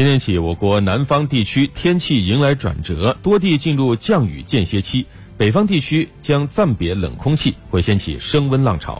今天起我国南方地区天气迎来转折多地进入降雨间歇期北方地区将暂别冷空气会掀起升温浪潮。